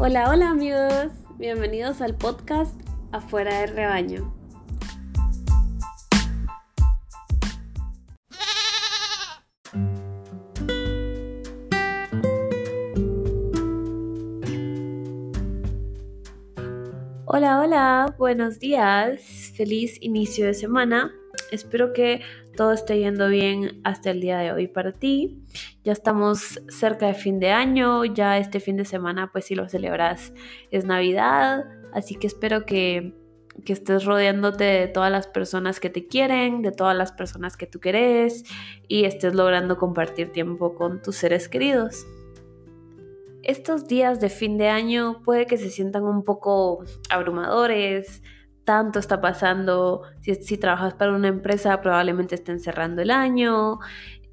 Hola, hola amigos, bienvenidos al podcast Afuera del Rebaño. Hola, hola, buenos días, feliz inicio de semana. Espero que todo esté yendo bien hasta el día de hoy para ti. Ya estamos cerca de fin de año, ya este fin de semana pues si lo celebras es Navidad, así que espero que, que estés rodeándote de todas las personas que te quieren, de todas las personas que tú querés y estés logrando compartir tiempo con tus seres queridos. Estos días de fin de año puede que se sientan un poco abrumadores, tanto está pasando. Si, trabajas para una empresa, probablemente estén cerrando el año.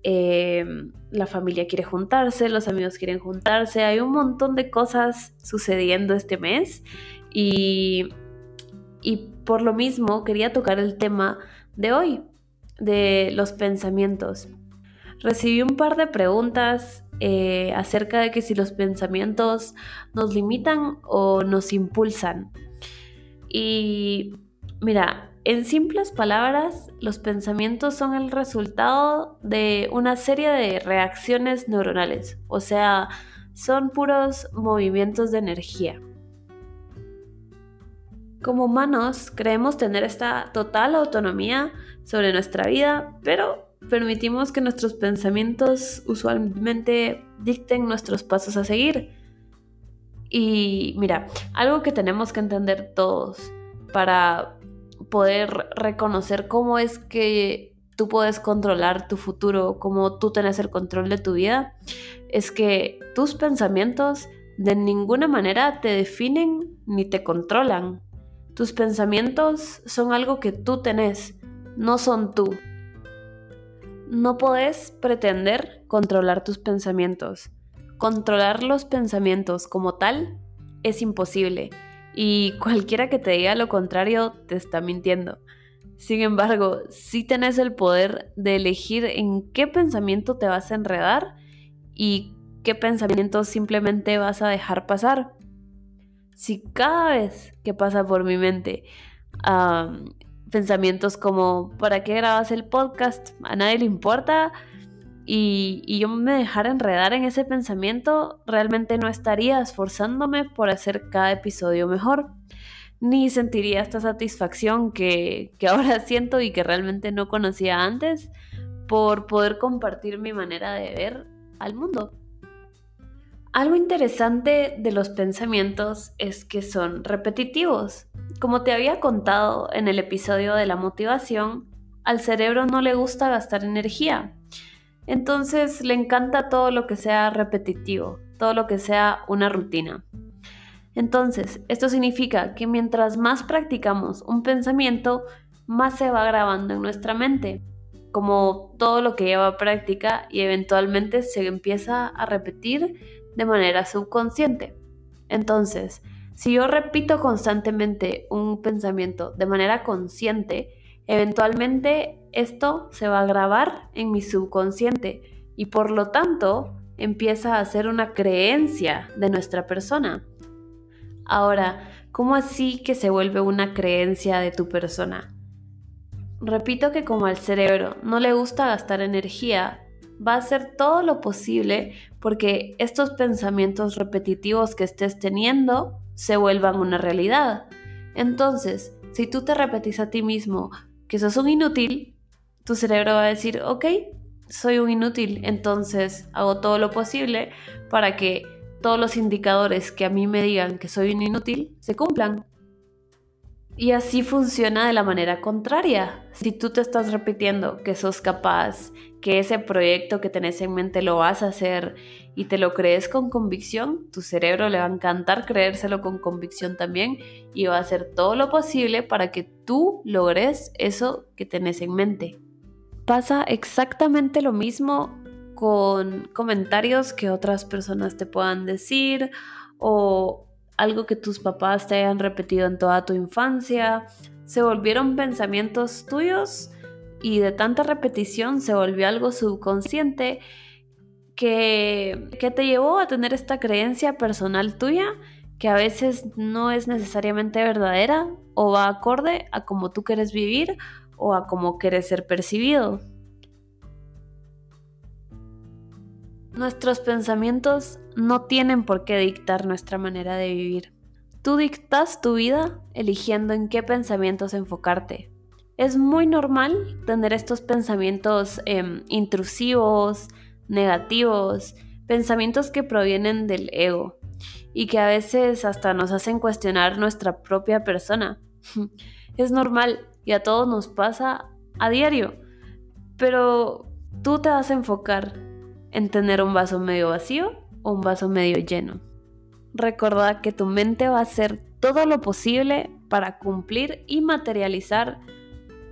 Em, la familia quiere juntarse, los amigos quieren juntarse. Hay un montón de cosas sucediendo este mes. Y, y por lo mismo quería tocar el tema de hoy, de los pensamientos. Recibí un par de preguntas eh, acerca de que si los pensamientos nos limitan o nos impulsan. Y mira, en simples palabras, los pensamientos son el resultado de una serie de reacciones neuronales, o sea, son puros movimientos de energía. Como humanos creemos tener esta total autonomía sobre nuestra vida, pero permitimos que nuestros pensamientos usualmente dicten nuestros pasos a seguir. Y mira, algo que tenemos que entender todos para poder reconocer cómo es que tú puedes controlar tu futuro, cómo tú tienes el control de tu vida, es que tus pensamientos de ninguna manera te definen ni te controlan. Tus pensamientos son algo que tú tenés, no son tú. No podés pretender controlar tus pensamientos. Controlar los pensamientos como tal es imposible y cualquiera que te diga lo contrario te está mintiendo. Sin embargo, sí tenés el poder de elegir en qué pensamiento te vas a enredar y qué pensamiento simplemente vas a dejar pasar. Si cada vez que pasa por mi mente pensamientos como ¿para qué grabas el podcast? A nadie le importa y, yo me dejara enredar en ese pensamiento, realmente no estaría esforzándome por hacer cada episodio mejor, ni sentiría esta satisfacción que, que ahora siento y que realmente no conocía antes por poder compartir mi manera de ver al mundo. Algo interesante de los pensamientos es que son repetitivos. Como te había contado en el episodio de la motivación, al cerebro no le gusta gastar energía. Entonces le encanta todo lo que sea repetitivo, todo lo que sea una rutina. Entonces, esto significa que mientras más practicamos un pensamiento, más se va grabando en nuestra mente, como todo lo que lleva práctica y eventualmente se empieza a repetir de manera subconsciente. Entonces, si yo repito constantemente un pensamiento de manera consciente, eventualmente esto se va a grabar en mi subconsciente y por lo tanto empieza a ser una creencia de nuestra persona. Ahora, ¿cómo así que se vuelve una creencia de tu persona? Repito que como al cerebro no le gusta gastar energía, va a hacer todo lo posible porque estos pensamientos repetitivos que estés teniendo se vuelvan una realidad. Entonces, si tú te repetís a ti mismo que sos un inútil, tu cerebro va a decir, ok, soy un inútil, entonces hago todo lo posible para que todos los indicadores que a mí me digan que soy un inútil se cumplan. Y así funciona de la manera contraria. Si tú te estás repitiendo que sos capaz, que ese proyecto que tenés en mente lo vas a hacer y te lo crees con convicción, tu cerebro le va a encantar creérselo con convicción también y va a hacer todo lo posible para que tú logres eso que tenés en mente. Pasa exactamente lo mismo con comentarios que otras personas te puedan decir o algo que tus papás te hayan repetido en toda tu infancia. Se volvieron pensamientos tuyos y de tanta repetición se volvió algo subconsciente que, que te llevó a tener esta creencia personal tuya que a veces no es necesariamente verdadera o va acorde a cómo tú quieres vivir o a cómo quieres ser percibido. Nuestros pensamientos no tienen por qué dictar nuestra manera de vivir. Tú dictas tu vida eligiendo en qué pensamientos enfocarte. Es muy normal tener estos pensamientos em, intrusivos, negativos, pensamientos que provienen del ego y que a veces hasta nos hacen cuestionar nuestra propia persona. Es normal y a todos nos pasa a diario, pero tú te vas a enfocar en tener un vaso medio vacío o un vaso medio lleno. Recordad que tu mente va a hacer todo lo posible para cumplir y materializar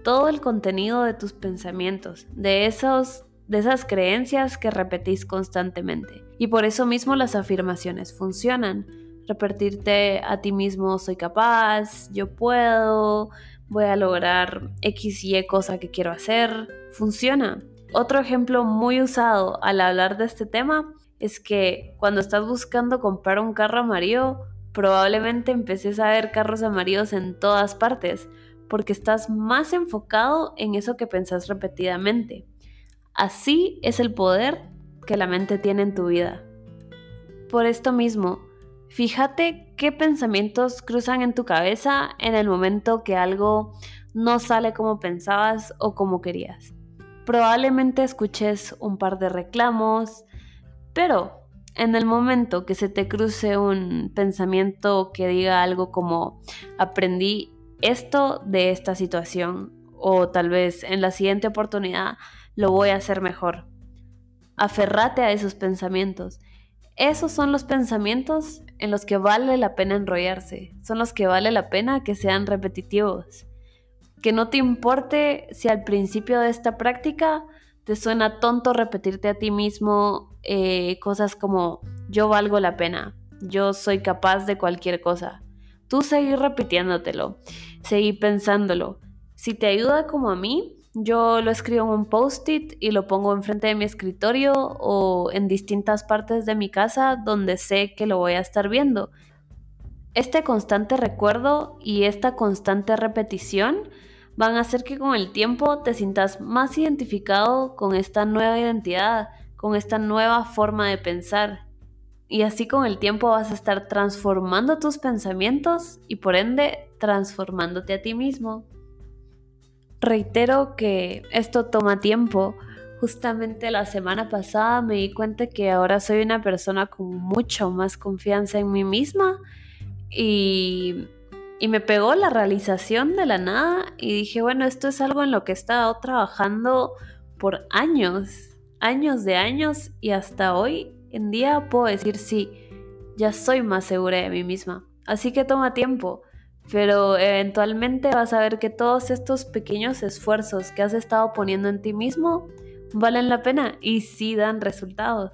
todo el contenido de tus pensamientos, de esos de esas creencias que repetís constantemente. Y por eso mismo las afirmaciones funcionan. Repetirte a ti mismo soy capaz, yo puedo, voy a lograr X y cosa que quiero hacer, funciona. Otro ejemplo muy usado al hablar de este tema es que cuando estás buscando comprar un carro amarillo, probablemente empeces a ver carros amarillos en todas partes, porque estás más enfocado en eso que pensás repetidamente. Así es el poder que la mente tiene en tu vida. Por esto mismo, fíjate qué pensamientos cruzan en tu cabeza en el momento que algo no sale como pensabas o como querías. Probablemente escuches un par de reclamos, pero en el momento que se te cruce un pensamiento que diga algo como aprendí esto de esta situación o tal vez en la siguiente oportunidad lo voy a hacer mejor. Aferrate a esos pensamientos. Esos son los pensamientos en los que vale la pena enrollarse, son los que vale la pena que sean repetitivos. Que no te importe si al principio de esta práctica te suena tonto repetirte a ti mismo eh, cosas como yo valgo la pena, yo soy capaz de cualquier cosa. Tú seguir repitiéndotelo, seguir pensándolo. Si te ayuda como a mí, yo lo escribo en un post-it y lo pongo enfrente de mi escritorio o en distintas partes de mi casa donde sé que lo voy a estar viendo. Este constante recuerdo y esta constante repetición van a hacer que con el tiempo te sientas más identificado con esta nueva identidad, con esta nueva forma de pensar. Y así con el tiempo vas a estar transformando tus pensamientos y por ende transformándote a ti mismo. Reitero que esto toma tiempo. Justamente la semana pasada me di cuenta que ahora soy una persona con mucho más confianza en mí misma y, y me pegó la realización de la nada y dije, bueno, esto es algo en lo que he estado trabajando por años, años de años y hasta hoy en día puedo decir sí, ya soy más segura de mí misma. Así que toma tiempo pero eventualmente vas a ver que todos estos pequeños esfuerzos que has estado poniendo en ti mismo valen la pena y sí dan resultados.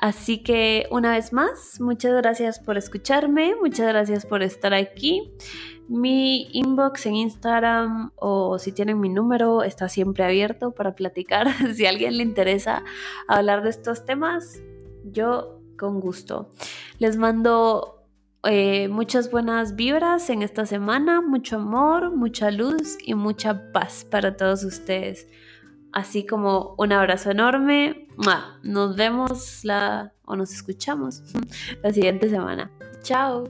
Así que una vez más, muchas gracias por escucharme, muchas gracias por estar aquí. Mi inbox en Instagram o si tienen mi número está siempre abierto para platicar. si a alguien le interesa hablar de estos temas, yo con gusto. Les mando eh, muchas buenas vibras en esta semana, mucho amor, mucha luz y mucha paz para todos ustedes. Así como un abrazo enorme. Nos vemos la o nos escuchamos la siguiente semana. Chao.